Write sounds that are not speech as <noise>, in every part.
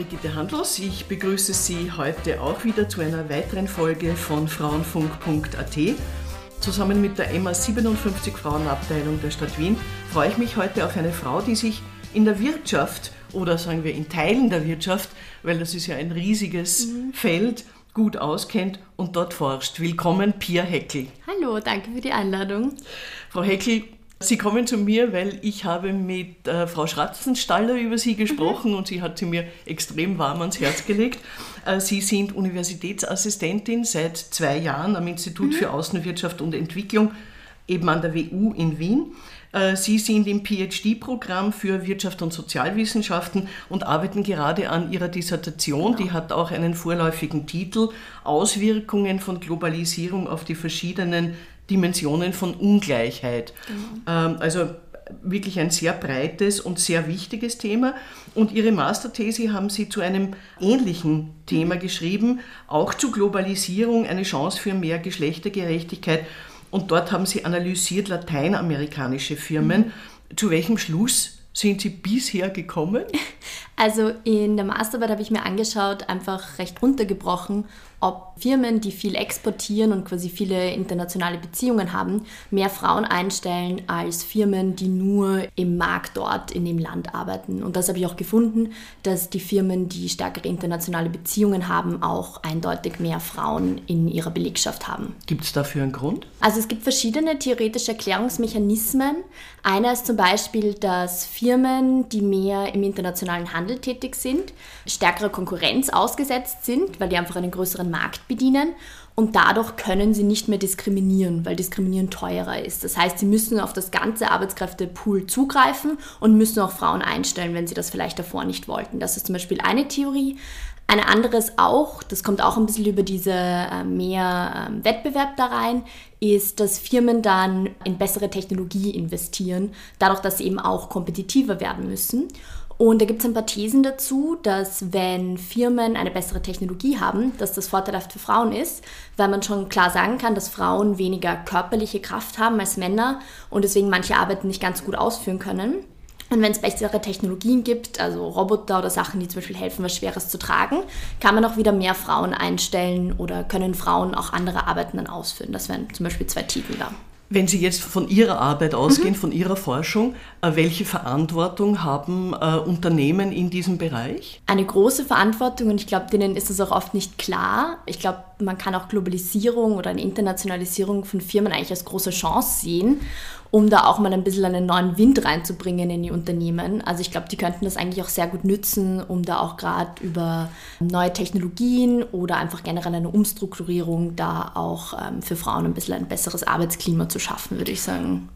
Brigitte Handlos. Ich begrüße Sie heute auch wieder zu einer weiteren Folge von Frauenfunk.at. Zusammen mit der MA 57 Frauenabteilung der Stadt Wien freue ich mich heute auf eine Frau, die sich in der Wirtschaft oder sagen wir in Teilen der Wirtschaft, weil das ist ja ein riesiges mhm. Feld, gut auskennt und dort forscht. Willkommen, Pia Heckel. Hallo, danke für die Einladung. Frau Heckel, Sie kommen zu mir, weil ich habe mit äh, Frau Schratzenstaller über Sie gesprochen mhm. und sie hat sie mir extrem warm ans Herz gelegt. Äh, sie sind Universitätsassistentin seit zwei Jahren am Institut mhm. für Außenwirtschaft und Entwicklung, eben an der WU in Wien. Äh, sie sind im PhD-Programm für Wirtschaft und Sozialwissenschaften und arbeiten gerade an Ihrer Dissertation. Genau. Die hat auch einen vorläufigen Titel Auswirkungen von Globalisierung auf die verschiedenen Dimensionen von Ungleichheit. Mhm. also wirklich ein sehr breites und sehr wichtiges Thema. Und Ihre Masterthese haben Sie zu einem ähnlichen Thema mhm. geschrieben, auch zu Globalisierung, eine Chance für mehr Geschlechtergerechtigkeit. Und dort haben Sie analysiert lateinamerikanische Firmen. Mhm. Zu welchem Schluss sind Sie bisher gekommen? <laughs> Also in der Masterarbeit habe ich mir angeschaut, einfach recht runtergebrochen, ob Firmen, die viel exportieren und quasi viele internationale Beziehungen haben, mehr Frauen einstellen als Firmen, die nur im Markt dort in dem Land arbeiten. Und das habe ich auch gefunden, dass die Firmen, die stärkere internationale Beziehungen haben, auch eindeutig mehr Frauen in ihrer Belegschaft haben. Gibt es dafür einen Grund? Also es gibt verschiedene theoretische Erklärungsmechanismen. Einer ist zum Beispiel, dass Firmen, die mehr im internationalen Handel tätig sind, stärkere Konkurrenz ausgesetzt sind, weil die einfach einen größeren Markt bedienen und dadurch können sie nicht mehr diskriminieren, weil diskriminieren teurer ist. Das heißt, sie müssen auf das ganze Arbeitskräftepool zugreifen und müssen auch Frauen einstellen, wenn sie das vielleicht davor nicht wollten. Das ist zum Beispiel eine Theorie. Eine andere ist auch, das kommt auch ein bisschen über diese äh, mehr äh, Wettbewerb da rein, ist, dass Firmen dann in bessere Technologie investieren, dadurch, dass sie eben auch kompetitiver werden müssen. Und da gibt es ein paar Thesen dazu, dass wenn Firmen eine bessere Technologie haben, dass das vorteilhaft für Frauen ist, weil man schon klar sagen kann, dass Frauen weniger körperliche Kraft haben als Männer und deswegen manche Arbeiten nicht ganz gut ausführen können. Und wenn es bessere Technologien gibt, also Roboter oder Sachen, die zum Beispiel helfen, was Schweres zu tragen, kann man auch wieder mehr Frauen einstellen oder können Frauen auch andere Arbeiten dann ausführen. Das wären zum Beispiel zwei Titel da. Wenn Sie jetzt von Ihrer Arbeit ausgehen, mhm. von Ihrer Forschung, äh, welche Verantwortung haben äh, Unternehmen in diesem Bereich? Eine große Verantwortung und ich glaube, denen ist es auch oft nicht klar. Ich glaube, man kann auch Globalisierung oder eine Internationalisierung von Firmen eigentlich als große Chance sehen um da auch mal ein bisschen einen neuen Wind reinzubringen in die Unternehmen. Also ich glaube, die könnten das eigentlich auch sehr gut nützen, um da auch gerade über neue Technologien oder einfach generell eine Umstrukturierung da auch ähm, für Frauen ein bisschen ein besseres Arbeitsklima zu schaffen, würde ich sagen.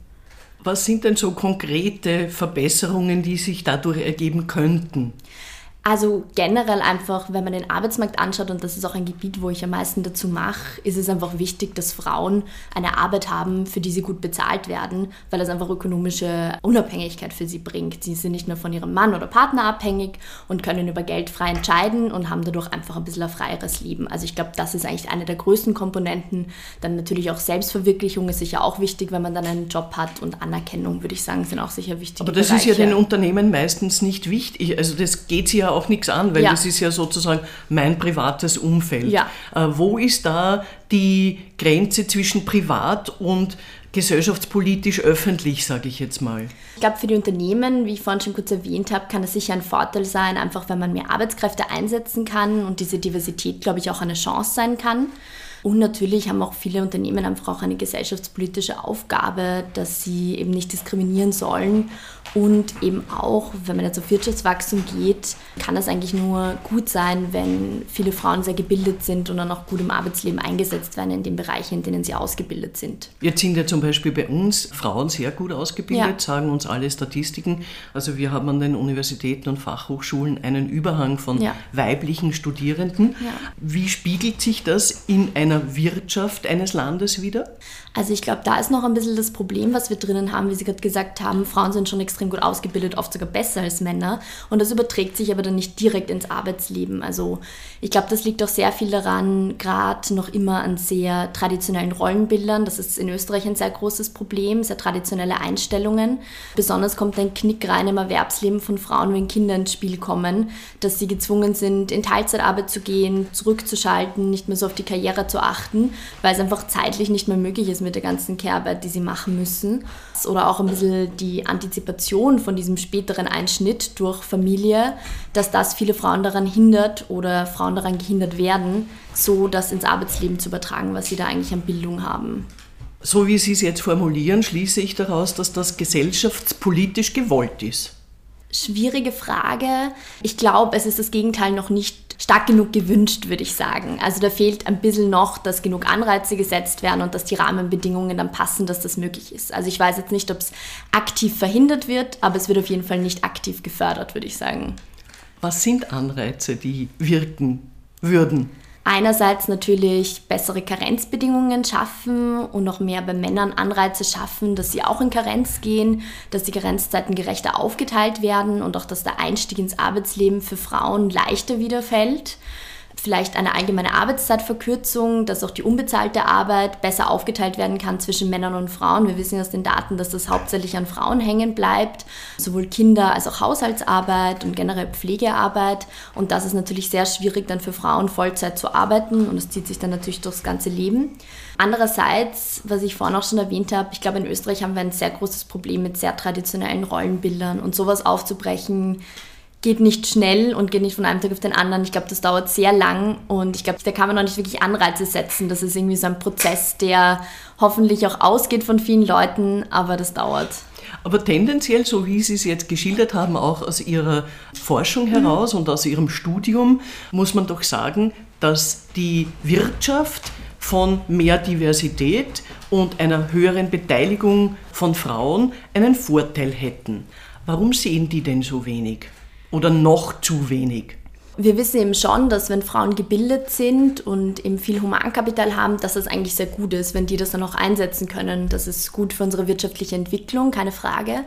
Was sind denn so konkrete Verbesserungen, die sich dadurch ergeben könnten? Also generell einfach, wenn man den Arbeitsmarkt anschaut, und das ist auch ein Gebiet, wo ich am meisten dazu mache, ist es einfach wichtig, dass Frauen eine Arbeit haben, für die sie gut bezahlt werden, weil das einfach ökonomische Unabhängigkeit für sie bringt. Sie sind nicht nur von ihrem Mann oder Partner abhängig und können über Geld frei entscheiden und haben dadurch einfach ein bisschen ein freieres Leben. Also ich glaube, das ist eigentlich eine der größten Komponenten. Dann natürlich auch Selbstverwirklichung ist sicher auch wichtig, wenn man dann einen Job hat und Anerkennung, würde ich sagen, sind auch sicher wichtig. Aber das Bereiche. ist ja den Unternehmen meistens nicht wichtig. Also das geht sie ja auch nichts an, weil ja. das ist ja sozusagen mein privates Umfeld. Ja. Äh, wo ist da die Grenze zwischen privat und gesellschaftspolitisch öffentlich, sage ich jetzt mal? Ich glaube, für die Unternehmen, wie ich vorhin schon kurz erwähnt habe, kann es sicher ein Vorteil sein, einfach wenn man mehr Arbeitskräfte einsetzen kann und diese Diversität, glaube ich, auch eine Chance sein kann. Und natürlich haben auch viele Unternehmen einfach auch eine gesellschaftspolitische Aufgabe, dass sie eben nicht diskriminieren sollen. Und eben auch, wenn man jetzt auf Wirtschaftswachstum geht, kann das eigentlich nur gut sein, wenn viele Frauen sehr gebildet sind und dann auch gut im Arbeitsleben eingesetzt werden in den Bereichen, in denen sie ausgebildet sind. Jetzt sind ja zum Beispiel bei uns Frauen sehr gut ausgebildet, ja. sagen uns alle Statistiken. Also wir haben an den Universitäten und Fachhochschulen einen Überhang von ja. weiblichen Studierenden. Ja. Wie spiegelt sich das in einer einer Wirtschaft eines Landes wieder? Also ich glaube, da ist noch ein bisschen das Problem, was wir drinnen haben, wie Sie gerade gesagt haben, Frauen sind schon extrem gut ausgebildet, oft sogar besser als Männer. Und das überträgt sich aber dann nicht direkt ins Arbeitsleben. Also ich glaube, das liegt auch sehr viel daran, gerade noch immer an sehr traditionellen Rollenbildern. Das ist in Österreich ein sehr großes Problem, sehr traditionelle Einstellungen. Besonders kommt ein Knick rein im Erwerbsleben von Frauen, wenn Kinder ins Spiel kommen, dass sie gezwungen sind, in Teilzeitarbeit zu gehen, zurückzuschalten, nicht mehr so auf die Karriere zu achten, weil es einfach zeitlich nicht mehr möglich ist mit der ganzen Care-Arbeit, die sie machen müssen. Oder auch ein bisschen die Antizipation von diesem späteren Einschnitt durch Familie, dass das viele Frauen daran hindert oder Frauen daran gehindert werden, so das ins Arbeitsleben zu übertragen, was sie da eigentlich an Bildung haben. So wie Sie es jetzt formulieren, schließe ich daraus, dass das gesellschaftspolitisch gewollt ist. Schwierige Frage. Ich glaube, es ist das Gegenteil noch nicht stark genug gewünscht, würde ich sagen. Also da fehlt ein bisschen noch, dass genug Anreize gesetzt werden und dass die Rahmenbedingungen dann passen, dass das möglich ist. Also ich weiß jetzt nicht, ob es aktiv verhindert wird, aber es wird auf jeden Fall nicht aktiv gefördert, würde ich sagen. Was sind Anreize, die wirken würden? Einerseits natürlich bessere Karenzbedingungen schaffen und noch mehr bei Männern Anreize schaffen, dass sie auch in Karenz gehen, dass die Karenzzeiten gerechter aufgeteilt werden und auch, dass der Einstieg ins Arbeitsleben für Frauen leichter wieder fällt vielleicht eine allgemeine Arbeitszeitverkürzung, dass auch die unbezahlte Arbeit besser aufgeteilt werden kann zwischen Männern und Frauen. Wir wissen aus den Daten, dass das hauptsächlich an Frauen hängen bleibt, sowohl Kinder als auch Haushaltsarbeit und generell Pflegearbeit. Und das ist natürlich sehr schwierig dann für Frauen Vollzeit zu arbeiten und das zieht sich dann natürlich durchs ganze Leben. Andererseits, was ich vorhin auch schon erwähnt habe, ich glaube, in Österreich haben wir ein sehr großes Problem mit sehr traditionellen Rollenbildern und sowas aufzubrechen geht nicht schnell und geht nicht von einem Tag auf den anderen. Ich glaube, das dauert sehr lang und ich glaube, da kann man noch nicht wirklich Anreize setzen. Das ist irgendwie so ein Prozess, der hoffentlich auch ausgeht von vielen Leuten, aber das dauert. Aber tendenziell, so wie Sie es jetzt geschildert haben, auch aus Ihrer Forschung heraus mhm. und aus Ihrem Studium, muss man doch sagen, dass die Wirtschaft von mehr Diversität und einer höheren Beteiligung von Frauen einen Vorteil hätten. Warum sehen die denn so wenig? Oder noch zu wenig? Wir wissen eben schon, dass wenn Frauen gebildet sind und eben viel Humankapital haben, dass das eigentlich sehr gut ist, wenn die das dann auch einsetzen können. Das ist gut für unsere wirtschaftliche Entwicklung, keine Frage.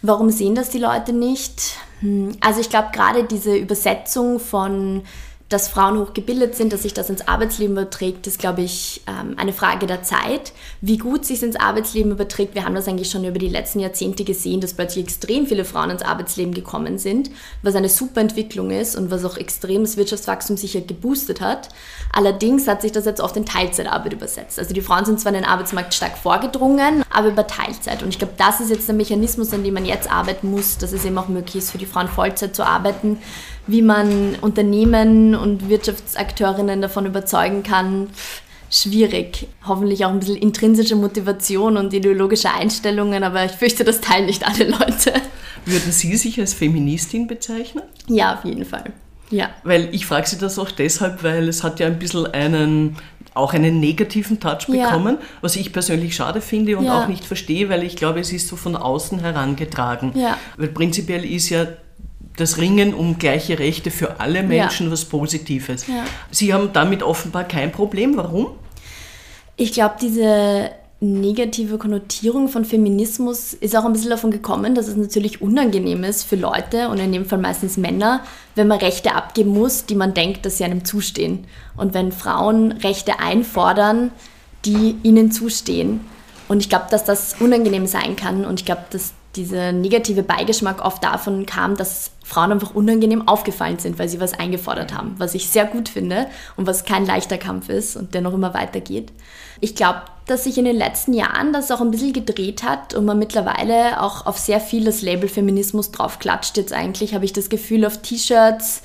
Warum sehen das die Leute nicht? Hm, also ich glaube gerade diese Übersetzung von dass Frauen hochgebildet sind, dass sich das ins Arbeitsleben überträgt, ist, glaube ich, ähm, eine Frage der Zeit. Wie gut sich ins Arbeitsleben überträgt, wir haben das eigentlich schon über die letzten Jahrzehnte gesehen, dass plötzlich extrem viele Frauen ins Arbeitsleben gekommen sind, was eine super Entwicklung ist und was auch extremes Wirtschaftswachstum sicher geboostet hat. Allerdings hat sich das jetzt oft in Teilzeitarbeit übersetzt. Also die Frauen sind zwar in den Arbeitsmarkt stark vorgedrungen, aber über Teilzeit. Und ich glaube, das ist jetzt der Mechanismus, an dem man jetzt arbeiten muss, dass es eben auch möglich ist, für die Frauen Vollzeit zu arbeiten wie man Unternehmen und Wirtschaftsakteurinnen davon überzeugen kann, schwierig. Hoffentlich auch ein bisschen intrinsische Motivation und ideologische Einstellungen, aber ich fürchte, das teilen nicht alle Leute. Würden Sie sich als Feministin bezeichnen? Ja, auf jeden Fall. Ja. Weil ich frage Sie das auch deshalb, weil es hat ja ein bisschen einen auch einen negativen Touch bekommen, ja. was ich persönlich schade finde und ja. auch nicht verstehe, weil ich glaube, es ist so von außen herangetragen. Ja. Weil prinzipiell ist ja das Ringen um gleiche Rechte für alle Menschen ja. was Positives. Ja. Sie haben damit offenbar kein Problem. Warum? Ich glaube, diese negative Konnotierung von Feminismus ist auch ein bisschen davon gekommen, dass es natürlich unangenehm ist für Leute und in dem Fall meistens Männer, wenn man Rechte abgeben muss, die man denkt, dass sie einem zustehen. Und wenn Frauen Rechte einfordern, die ihnen zustehen. Und ich glaube, dass das unangenehm sein kann und ich glaube, dass dieser negative Beigeschmack oft davon kam, dass Frauen einfach unangenehm aufgefallen sind, weil sie was eingefordert haben, was ich sehr gut finde und was kein leichter Kampf ist und der noch immer weitergeht. Ich glaube, dass sich in den letzten Jahren das auch ein bisschen gedreht hat und man mittlerweile auch auf sehr viel das Label Feminismus draufklatscht. Jetzt eigentlich habe ich das Gefühl auf T-Shirts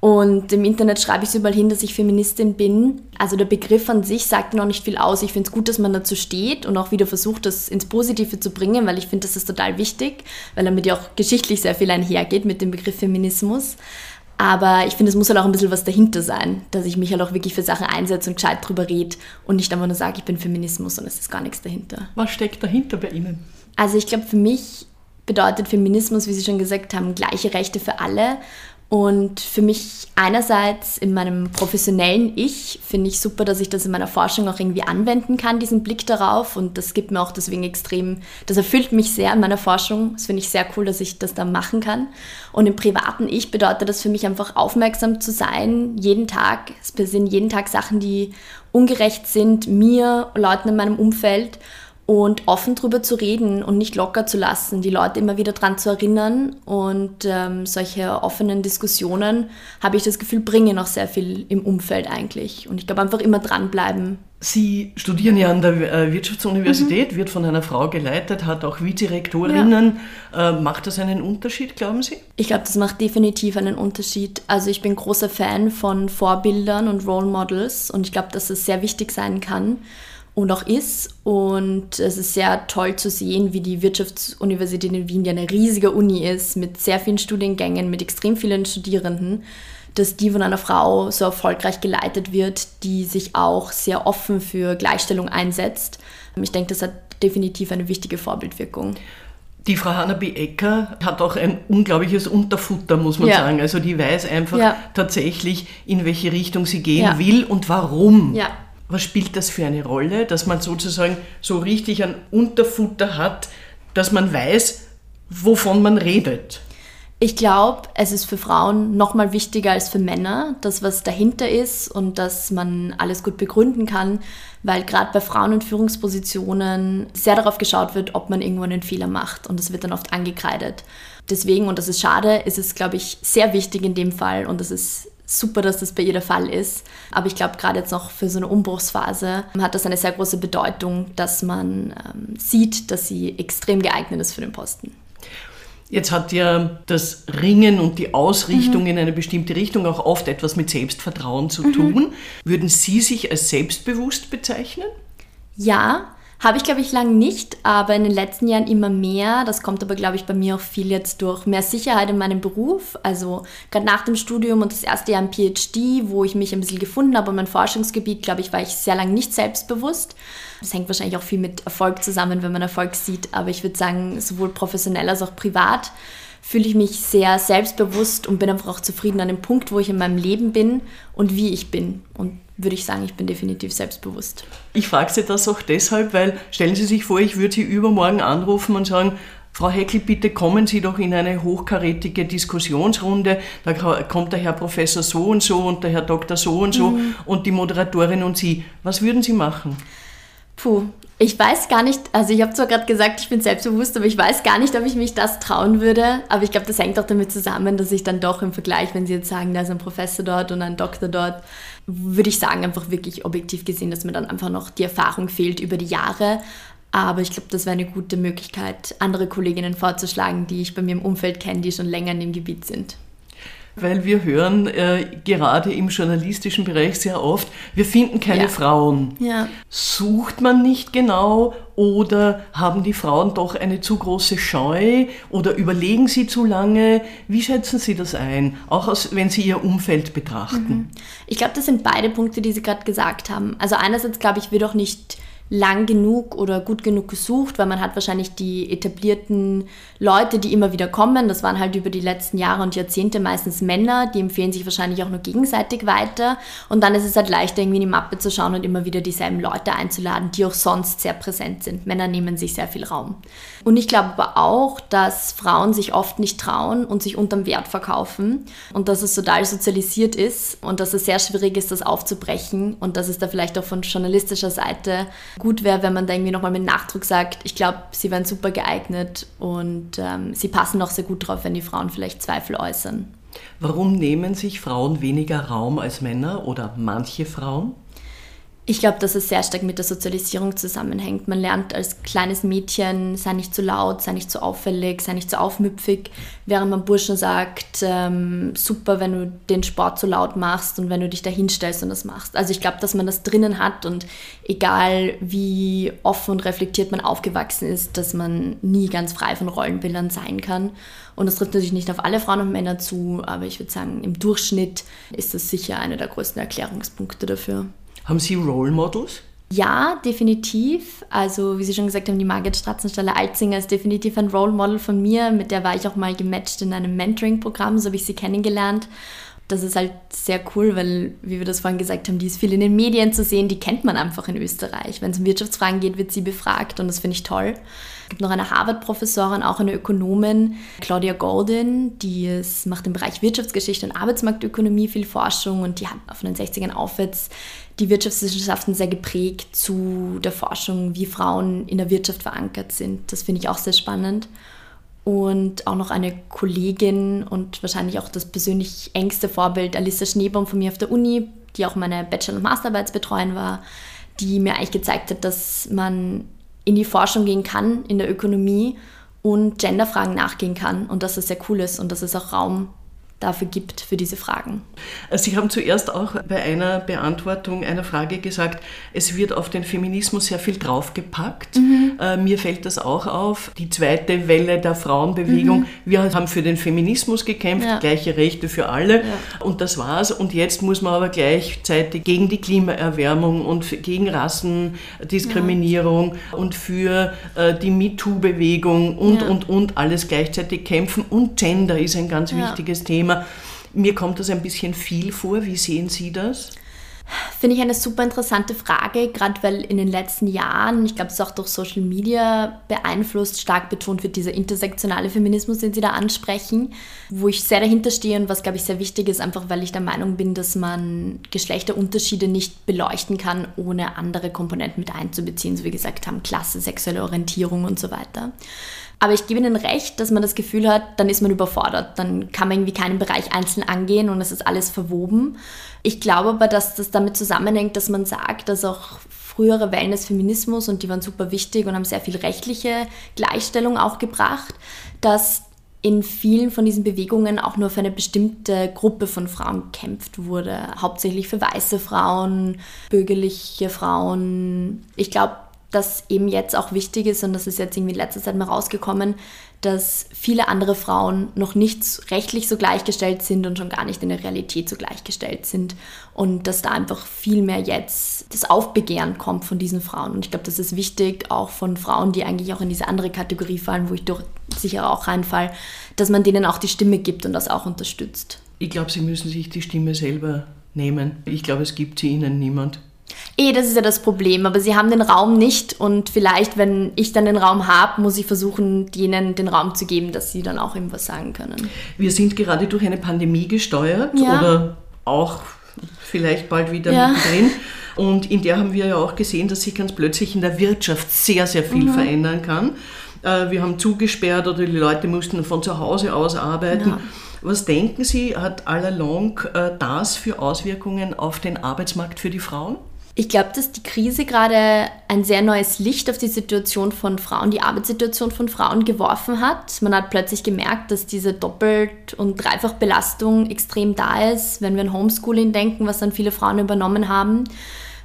und im Internet schreibe ich es überall hin, dass ich Feministin bin. Also der Begriff an sich sagt noch nicht viel aus. Ich finde es gut, dass man dazu steht und auch wieder versucht, das ins Positive zu bringen, weil ich finde, das ist total wichtig, weil damit ja auch geschichtlich sehr viel einhergeht mit dem Begriff Feminismus. Aber ich finde, es muss halt auch ein bisschen was dahinter sein, dass ich mich halt auch wirklich für Sachen einsetze und gescheit drüber rede und nicht einfach nur sage, ich bin Feminismus und es ist gar nichts dahinter. Was steckt dahinter bei Ihnen? Also ich glaube, für mich bedeutet Feminismus, wie Sie schon gesagt haben, gleiche Rechte für alle Und für mich einerseits in meinem professionellen Ich finde ich super, dass ich das in meiner Forschung auch irgendwie anwenden kann, diesen Blick darauf. Und das gibt mir auch deswegen extrem, das erfüllt mich sehr in meiner Forschung. Das finde ich sehr cool, dass ich das da machen kann. Und im privaten Ich bedeutet das für mich einfach aufmerksam zu sein, jeden Tag. Es sind jeden Tag Sachen, die ungerecht sind, mir, Leuten in meinem Umfeld und offen drüber zu reden und nicht locker zu lassen, die Leute immer wieder daran zu erinnern. Und ähm, solche offenen Diskussionen, habe ich das Gefühl, bringen auch sehr viel im Umfeld eigentlich. Und ich glaube, einfach immer dranbleiben. Sie studieren ja an der äh, Wirtschaftsuniversität, mhm. wird von einer Frau geleitet, hat auch Vizerektorinnen. Ja. Äh, macht das einen Unterschied, glauben Sie? Ich glaube, das macht definitiv einen Unterschied. Also ich bin großer Fan von Vorbildern und Role Models und ich glaube, dass es sehr wichtig sein kann und auch ist. Und es ist sehr toll zu sehen, wie die Wirtschaftsuniversität in Wien, die eine riesige Uni ist, mit sehr vielen Studiengängen, mit extrem vielen Studierenden, dass die von einer Frau so erfolgreich geleitet wird, die sich auch sehr offen für Gleichstellung einsetzt. Ich denke, das hat definitiv eine wichtige Vorbildwirkung. Die Frau Hanna B. Ecker hat auch ein unglaubliches Unterfutter, muss man ja. sagen. Also die weiß einfach ja. tatsächlich, in welche Richtung sie gehen ja. will und warum. Ja. Was spielt das für eine Rolle, dass man sozusagen so richtig ein Unterfutter hat, dass man weiß, wovon man redet? Ich glaube, es ist für Frauen noch mal wichtiger als für Männer, das, was dahinter ist und dass man alles gut begründen kann, weil gerade bei Frauen in Führungspositionen sehr darauf geschaut wird, ob man irgendwo einen Fehler macht und das wird dann oft angekreidet. Deswegen, und das ist schade, ist es, glaube ich, sehr wichtig in dem Fall und das ist super, dass das bei ihr der Fall ist. Aber ich glaube, gerade jetzt noch für so eine Umbruchsphase hat das eine sehr große Bedeutung, dass man ähm, sieht, dass sie extrem geeignet ist für den Posten. Jetzt hat ja das Ringen und die Ausrichtung mhm. in eine bestimmte Richtung auch oft etwas mit Selbstvertrauen zu mhm. tun. Würden Sie sich als selbstbewusst bezeichnen? Ja, habe ich, glaube ich, lange nicht, aber in den letzten Jahren immer mehr. Das kommt aber, glaube ich, bei mir auch viel jetzt durch mehr Sicherheit in meinem Beruf. Also gerade nach dem Studium und das erste Jahr im PhD, wo ich mich ein bisschen gefunden habe und mein Forschungsgebiet, glaube ich, war ich sehr lange nicht selbstbewusst. Das hängt wahrscheinlich auch viel mit Erfolg zusammen, wenn man Erfolg sieht. Aber ich würde sagen, sowohl professionell als auch privat fühle ich mich sehr selbstbewusst und bin einfach auch zufrieden an dem Punkt, wo ich in meinem Leben bin und wie ich bin. Und würde ich sagen, ich bin definitiv selbstbewusst. Ich frage Sie das auch deshalb, weil stellen Sie sich vor, ich würde Sie übermorgen anrufen und sagen, Frau Heckel, bitte kommen Sie doch in eine hochkarätige Diskussionsrunde. Da kommt der Herr Professor so und so und der Herr Doktor so und so mhm. und die Moderatorin und Sie. Was würden Sie machen? Puh, ich weiß gar nicht, also ich habe zwar gerade gesagt, ich bin selbstbewusst, aber ich weiß gar nicht, ob ich mich das trauen würde. Aber ich glaube, das hängt auch damit zusammen, dass ich dann doch im Vergleich, wenn Sie jetzt sagen, da ist ein Professor dort und ein Doktor dort, würde ich sagen, einfach wirklich objektiv gesehen, dass mir dann einfach noch die Erfahrung fehlt über die Jahre. Aber ich glaube, das wäre eine gute Möglichkeit, andere Kolleginnen vorzuschlagen, die ich bei mir im Umfeld kenne, die schon länger in dem Gebiet sind weil wir hören äh, gerade im journalistischen Bereich sehr oft, wir finden keine ja. Frauen. Ja. Sucht man nicht genau oder haben die Frauen doch eine zu große Scheu oder überlegen sie zu lange? Wie schätzen Sie das ein, auch aus, wenn Sie Ihr Umfeld betrachten? Mhm. Ich glaube, das sind beide Punkte, die Sie gerade gesagt haben. Also einerseits glaube ich, wird auch nicht lang genug oder gut genug gesucht, weil man hat wahrscheinlich die etablierten Leute, die immer wieder kommen. Das waren halt über die letzten Jahre und Jahrzehnte meistens Männer, die empfehlen sich wahrscheinlich auch nur gegenseitig weiter. Und dann ist es halt leichter, irgendwie in die Mappe zu schauen und immer wieder dieselben Leute einzuladen, die auch sonst sehr präsent sind. Männer nehmen sich sehr viel Raum. Und ich glaube aber auch, dass Frauen sich oft nicht trauen und sich unterm Wert verkaufen und dass es total sozialisiert ist und dass es sehr schwierig ist, das aufzubrechen und dass es da vielleicht auch von journalistischer Seite gut wäre, wenn man da irgendwie nochmal mit Nachdruck sagt, ich glaube, sie wären super geeignet und ähm, sie passen auch sehr gut drauf, wenn die Frauen vielleicht Zweifel äußern. Warum nehmen sich Frauen weniger Raum als Männer oder manche Frauen? Ich glaube, dass es sehr stark mit der Sozialisierung zusammenhängt. Man lernt als kleines Mädchen, sei nicht zu laut, sei nicht zu auffällig, sei nicht zu aufmüpfig, während man Burschen sagt, ähm, super, wenn du den Sport zu laut machst und wenn du dich da hinstellst und das machst. Also ich glaube, dass man das drinnen hat und egal wie offen und reflektiert man aufgewachsen ist, dass man nie ganz frei von Rollenbildern sein kann. Und das trifft natürlich nicht auf alle Frauen und Männer zu, aber ich würde sagen, im Durchschnitt ist das sicher einer der größten Erklärungspunkte dafür. Haben Sie Role Models? Ja, definitiv. Also, wie Sie schon gesagt haben, die Margit Stratzenstaller-Alzinger ist definitiv ein Role Model von mir. Mit der war ich auch mal gematcht in einem Mentoring-Programm, so habe ich sie kennengelernt. Das ist halt sehr cool, weil, wie wir das vorhin gesagt haben, die ist viel in den Medien zu sehen, die kennt man einfach in Österreich. Wenn es um Wirtschaftsfragen geht, wird sie befragt und das finde ich toll. Es gibt noch eine Harvard-Professorin, auch eine Ökonomin, Claudia Golden, die ist, macht im Bereich Wirtschaftsgeschichte und Arbeitsmarktökonomie viel Forschung und die hat von den 60ern aufwärts die Wirtschaftswissenschaften sehr geprägt zu der Forschung, wie Frauen in der Wirtschaft verankert sind. Das finde ich auch sehr spannend. Und auch noch eine Kollegin und wahrscheinlich auch das persönlich engste Vorbild, Alissa Schneebaum von mir auf der Uni, die auch meine Bachelor- und Masterarbeitsbetreuerin war, die mir eigentlich gezeigt hat, dass man in die Forschung gehen kann, in der Ökonomie und Genderfragen nachgehen kann und dass es sehr cool ist und dass es auch Raum dafür gibt, für diese Fragen. Sie haben zuerst auch bei einer Beantwortung einer Frage gesagt, es wird auf den Feminismus sehr viel draufgepackt. Mhm. Äh, mir fällt das auch auf. Die zweite Welle der Frauenbewegung, mhm. wir haben für den Feminismus gekämpft, ja. gleiche Rechte für alle ja. und das war's. Und jetzt muss man aber gleichzeitig gegen die Klimaerwärmung und gegen Rassendiskriminierung ja. und für äh, die MeToo-Bewegung und, und, und alles gleichzeitig kämpfen. Und Gender ist ein ganz wichtiges Thema. Thema. Mir kommt das ein bisschen viel vor. Wie sehen Sie das? Finde ich eine super interessante Frage, gerade weil in den letzten Jahren, ich glaube, es ist auch durch Social Media beeinflusst, stark betont wird dieser intersektionale Feminismus, den Sie da ansprechen, wo ich sehr dahinter stehe und was, glaube ich, sehr wichtig ist, einfach weil ich der Meinung bin, dass man Geschlechterunterschiede nicht beleuchten kann, ohne andere Komponenten mit einzubeziehen, so wie gesagt haben, Klasse, sexuelle Orientierung und so weiter. Aber ich gebe Ihnen recht, dass man das Gefühl hat, dann ist man überfordert. Dann kann man irgendwie keinen Bereich einzeln angehen und es ist alles verwoben. Ich glaube aber, dass das damit zusammenhängt, dass man sagt, dass auch frühere Wellen des Feminismus, und die waren super wichtig und haben sehr viel rechtliche Gleichstellung auch gebracht, dass in vielen von diesen Bewegungen auch nur für eine bestimmte Gruppe von Frauen gekämpft wurde. Hauptsächlich für weiße Frauen, bürgerliche Frauen. Ich glaube, dass eben jetzt auch wichtig ist, und das ist jetzt irgendwie in letzter Zeit mal rausgekommen, dass viele andere Frauen noch nicht rechtlich so gleichgestellt sind und schon gar nicht in der Realität so gleichgestellt sind. Und dass da einfach viel mehr jetzt das Aufbegehren kommt von diesen Frauen. Und ich glaube, das ist wichtig, auch von Frauen, die eigentlich auch in diese andere Kategorie fallen, wo ich doch sicher auch reinfall, dass man denen auch die Stimme gibt und das auch unterstützt. Ich glaube, sie müssen sich die Stimme selber nehmen. Ich glaube, es gibt sie ihnen niemand. Eh, das ist ja das Problem, aber sie haben den Raum nicht und vielleicht, wenn ich dann den Raum habe, muss ich versuchen, denen den Raum zu geben, dass sie dann auch irgendwas sagen können. Wir sind gerade durch eine Pandemie gesteuert ja. oder auch vielleicht bald wieder ja. mittendrin. Und in der haben wir ja auch gesehen, dass sich ganz plötzlich in der Wirtschaft sehr, sehr viel mhm. verändern kann. Äh, wir haben zugesperrt oder die Leute mussten von zu Hause aus arbeiten. Ja. Was denken Sie, hat allalong äh, das für Auswirkungen auf den Arbeitsmarkt für die Frauen? Ich glaube, dass die Krise gerade ein sehr neues Licht auf die Situation von Frauen, die Arbeitssituation von Frauen geworfen hat. Man hat plötzlich gemerkt, dass diese Doppelt- und Dreifachbelastung extrem da ist, wenn wir an Homeschooling denken, was dann viele Frauen übernommen haben.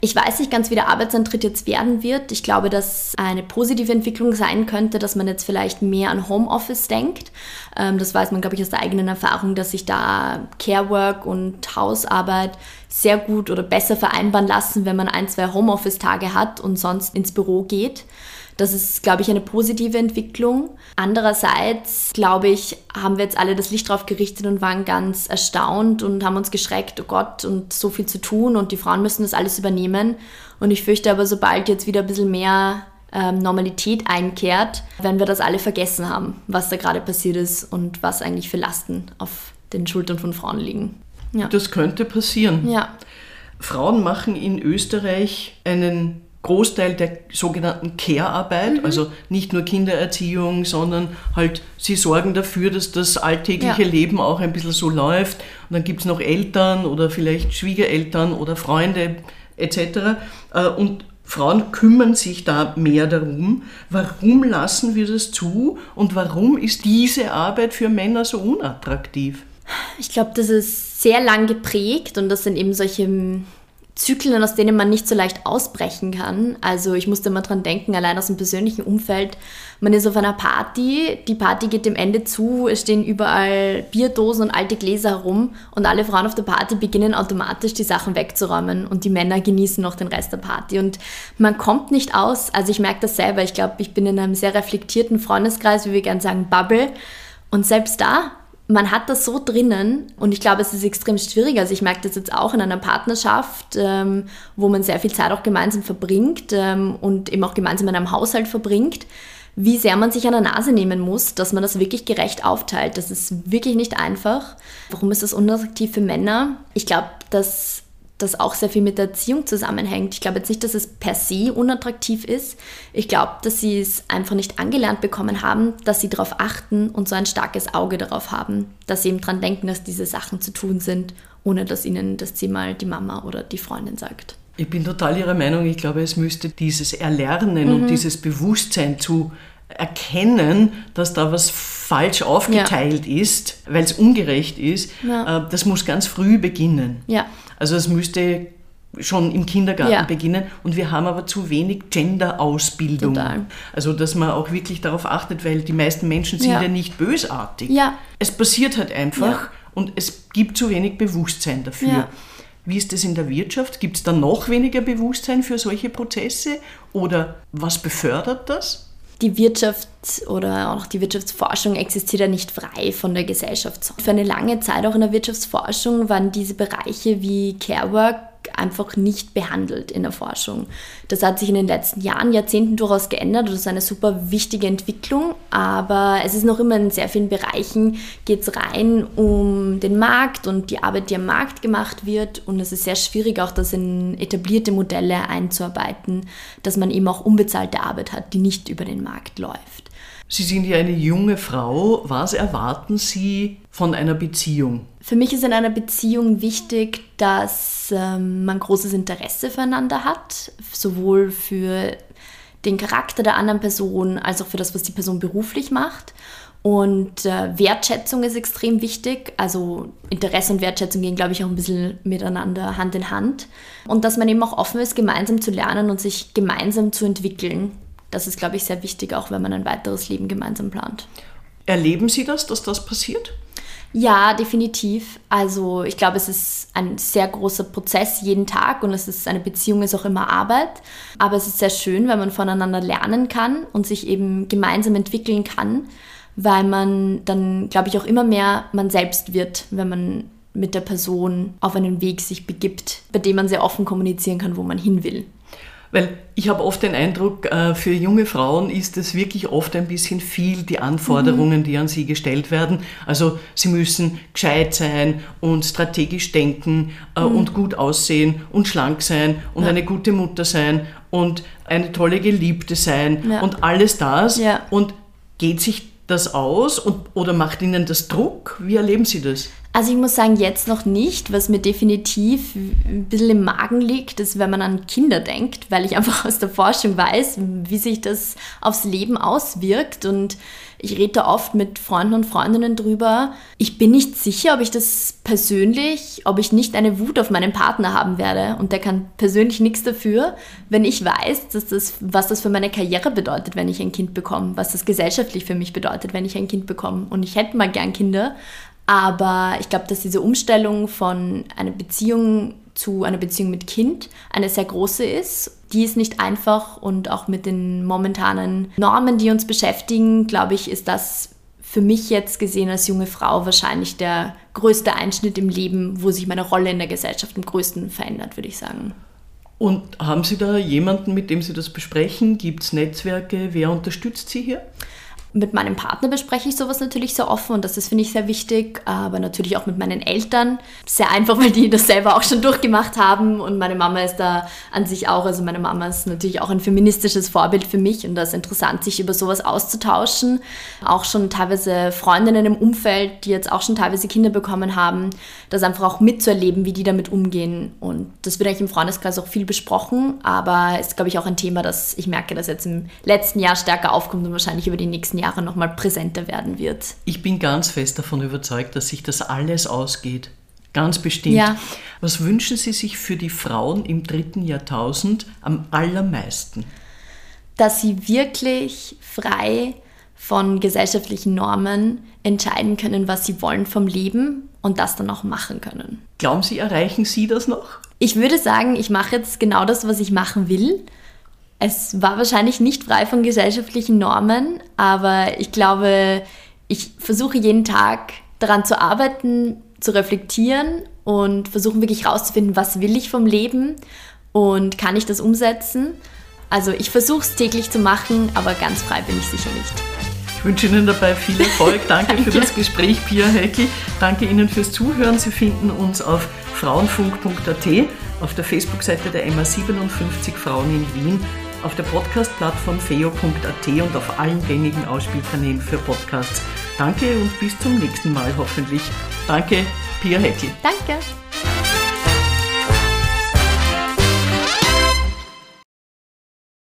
Ich weiß nicht ganz, wie der Arbeitsantritt jetzt werden wird. Ich glaube, dass eine positive Entwicklung sein könnte, dass man jetzt vielleicht mehr an Homeoffice denkt. Ähm, das weiß man, glaube ich, aus der eigenen Erfahrung, dass sich da Carework und Hausarbeit sehr gut oder besser vereinbaren lassen, wenn man ein, zwei Homeoffice-Tage hat und sonst ins Büro geht. Das ist, glaube ich, eine positive Entwicklung. Andererseits, glaube ich, haben wir jetzt alle das Licht drauf gerichtet und waren ganz erstaunt und haben uns geschreckt, oh Gott, und so viel zu tun und die Frauen müssen das alles übernehmen. Und ich fürchte aber, sobald jetzt wieder ein bisschen mehr ähm, Normalität einkehrt, werden wir das alle vergessen haben, was da gerade passiert ist und was eigentlich für Lasten auf den Schultern von Frauen liegen. Ja. Das könnte passieren. Ja. Frauen machen in Österreich einen Großteil der sogenannten Care-Arbeit, mhm. also nicht nur Kindererziehung, sondern halt sie sorgen dafür, dass das alltägliche ja. Leben auch ein bisschen so läuft. Und dann gibt es noch Eltern oder vielleicht Schwiegereltern oder Freunde etc. Äh, und Frauen kümmern sich da mehr darum. Warum lassen wir das zu und warum ist diese Arbeit für Männer so unattraktiv? Ich glaube, das ist sehr lang geprägt und das sind eben solche Zyklen, aus denen man nicht so leicht ausbrechen kann. Also ich musste immer dran denken, allein aus dem persönlichen Umfeld. Man ist auf einer Party, die Party geht dem Ende zu, es stehen überall Bierdosen und alte Gläser herum und alle Frauen auf der Party beginnen automatisch die Sachen wegzuräumen und die Männer genießen noch den Rest der Party. Und man kommt nicht aus, also ich merke das selber, ich glaube, ich bin in einem sehr reflektierten Freundeskreis, wie wir gerne sagen, Bubble. Und selbst da man hat das so drinnen und ich glaube, es ist extrem schwierig. Also ich merke das jetzt auch in einer Partnerschaft, ähm, wo man sehr viel Zeit auch gemeinsam verbringt ähm, und eben auch gemeinsam in einem Haushalt verbringt, wie sehr man sich an der Nase nehmen muss, dass man das wirklich gerecht aufteilt. Das ist wirklich nicht einfach. Warum ist das unattraktiv für Männer? Ich glaube, dass das auch sehr viel mit der Erziehung zusammenhängt. Ich glaube jetzt nicht, dass es per se unattraktiv ist. Ich glaube, dass sie es einfach nicht angelernt bekommen haben, dass sie darauf achten und so ein starkes Auge darauf haben, dass sie eben dran denken, dass diese Sachen zu tun sind, ohne dass ihnen das Thema die Mama oder die Freundin sagt. Ich bin total Ihrer Meinung. Ich glaube, es müsste dieses Erlernen mhm. und dieses Bewusstsein zu erkennen, dass da was falsch aufgeteilt ja. ist, weil es ungerecht ist, ja. Äh, das muss ganz früh beginnen. Ja. Also es müsste schon im Kindergarten ja. beginnen und wir haben aber zu wenig Gender-Ausbildung. Also dass man auch wirklich darauf achtet, weil die meisten Menschen sind ja, ja nicht bösartig. Ja. Es passiert halt einfach und es gibt zu wenig Bewusstsein dafür. Wie ist das in der Wirtschaft? Gibt es da noch weniger Bewusstsein für solche Prozesse oder was befördert das? Die Wirtschaft oder auch die Wirtschaftsforschung existiert ja nicht frei von der Gesellschaft. Für eine lange Zeit auch in der Wirtschaftsforschung waren diese Bereiche wie Carework einfach nicht behandelt in der Forschung. Das hat sich in den letzten Jahren, Jahrzehnten durchaus geändert. Das ist eine super wichtige Entwicklung, aber es ist noch immer in sehr vielen Bereichen geht es rein um den Markt und die Arbeit, die am Markt gemacht wird. Und es ist sehr schwierig, auch das in etablierte Modelle einzuarbeiten, dass man eben auch unbezahlte Arbeit hat, die nicht über den Markt läuft. Sie sind ja eine junge Frau. Was erwarten Sie von einer Beziehung? Für mich ist in einer Beziehung wichtig, dass ähm, man großes Interesse füreinander hat, sowohl für den Charakter der anderen Person als auch für das, was die Person beruflich macht. Und äh, Wertschätzung ist extrem wichtig. Also Interesse und Wertschätzung gehen, glaube ich, auch ein bisschen miteinander Hand in Hand. Und dass man eben auch offen ist, gemeinsam zu lernen und sich gemeinsam zu entwickeln das ist, glaube ich, sehr wichtig, auch wenn man ein weiteres Leben gemeinsam plant. Erleben Sie das, dass das passiert? Ja, definitiv. Also ich glaube, es ist ein sehr großer Prozess jeden Tag und es ist eine Beziehung ist auch immer Arbeit. Aber es ist sehr schön, weil man voneinander lernen kann und sich eben gemeinsam entwickeln kann, weil man dann, glaube ich, auch immer mehr man selbst wird, wenn man mit der Person auf einen Weg sich begibt, bei dem man sehr offen kommunizieren kann, wo man hin will. Weil ich habe oft den Eindruck, äh, für junge Frauen ist es wirklich oft ein bisschen viel, die Anforderungen, mhm. die an sie gestellt werden. Also sie müssen gescheit sein und strategisch denken äh, mhm. und gut aussehen und schlank sein und ja. eine gute Mutter sein und eine tolle Geliebte sein ja. und alles das. Ja. Und geht sich das aus und, oder macht Ihnen das Druck? Wie erleben Sie das? Also ich muss sagen, jetzt noch nicht. Was mir definitiv ein bisschen im Magen liegt, ist, wenn man an Kinder denkt, weil ich <laughs> einfach aus der Forschung weiß, wie sich das aufs Leben auswirkt. Und ich rede da oft mit Freunden und Freundinnen drüber. Ich bin nicht sicher, ob ich das persönlich, ob ich nicht eine Wut auf meinen Partner haben werde. Und der kann persönlich nichts dafür, wenn ich weiß, dass das, was das für meine Karriere bedeutet, wenn ich ein Kind bekomme, was das gesellschaftlich für mich bedeutet, wenn ich ein Kind bekomme. Und ich hätte mal gern Kinder, aber ich glaube, dass diese Umstellung von einer Beziehung zu einer Beziehung mit Kind eine sehr große ist. Die ist nicht einfach und auch mit den momentanen Normen, die uns beschäftigen, glaube ich, ist das für mich jetzt gesehen als junge Frau wahrscheinlich der größte Einschnitt im Leben, wo sich meine Rolle in der Gesellschaft am größten verändert, würde ich sagen. Und haben Sie da jemanden, mit dem Sie das besprechen? Gibt es Netzwerke? Wer unterstützt Sie hier? Mit meinem Partner bespreche ich sowas natürlich sehr offen und das ist, finde ich, sehr wichtig. Aber natürlich auch mit meinen Eltern. Sehr einfach, <laughs> weil die das selber auch schon durchgemacht haben und meine Mama ist da an sich auch. Also meine Mama ist natürlich auch ein feministisches Vorbild für mich und das ist interessant, sich über sowas auszutauschen. Auch schon teilweise Freundinnen im Umfeld, die jetzt auch schon teilweise Kinder bekommen haben, das einfach auch mitzuerleben, wie die damit umgehen. Und das wird eigentlich im Freundeskreis auch viel besprochen, aber ist, glaube ich, auch ein Thema, das ich merke, dass jetzt im letzten Jahr stärker aufkommt und wahrscheinlich über die nächsten Jahre nochmal präsenter werden wird. Ich bin ganz fest davon überzeugt, dass sich das alles ausgeht. Ganz bestimmt. Ja. Was wünschen Sie sich für die Frauen im dritten Jahrtausend am allermeisten? Dass sie wirklich frei von gesellschaftlichen Normen entscheiden können, was sie wollen vom Leben und das dann auch machen können. Glauben Sie, erreichen Sie das noch? Ich würde sagen, ich mache jetzt genau das, was ich machen will. Es war wahrscheinlich nicht frei von gesellschaftlichen Normen, aber ich glaube, ich versuche jeden Tag daran zu arbeiten, zu reflektieren und versuchen wirklich herauszufinden, was will ich vom Leben und kann ich das umsetzen. Also ich versuche es täglich zu machen, aber ganz frei bin ich sicher nicht. Ich wünsche Ihnen dabei viel Erfolg. Danke, <laughs> Danke. für das Gespräch, Pia Heckel. Danke Ihnen fürs Zuhören. Sie finden uns auf frauenfunk.at, auf der Facebook-Seite der MA57 Frauen in Wien, auf der Podcast-Plattform feo.at und auf allen gängigen Ausspielkanälen für Podcasts. Danke und bis zum nächsten Mal hoffentlich. Danke, Pia Heckel. Danke.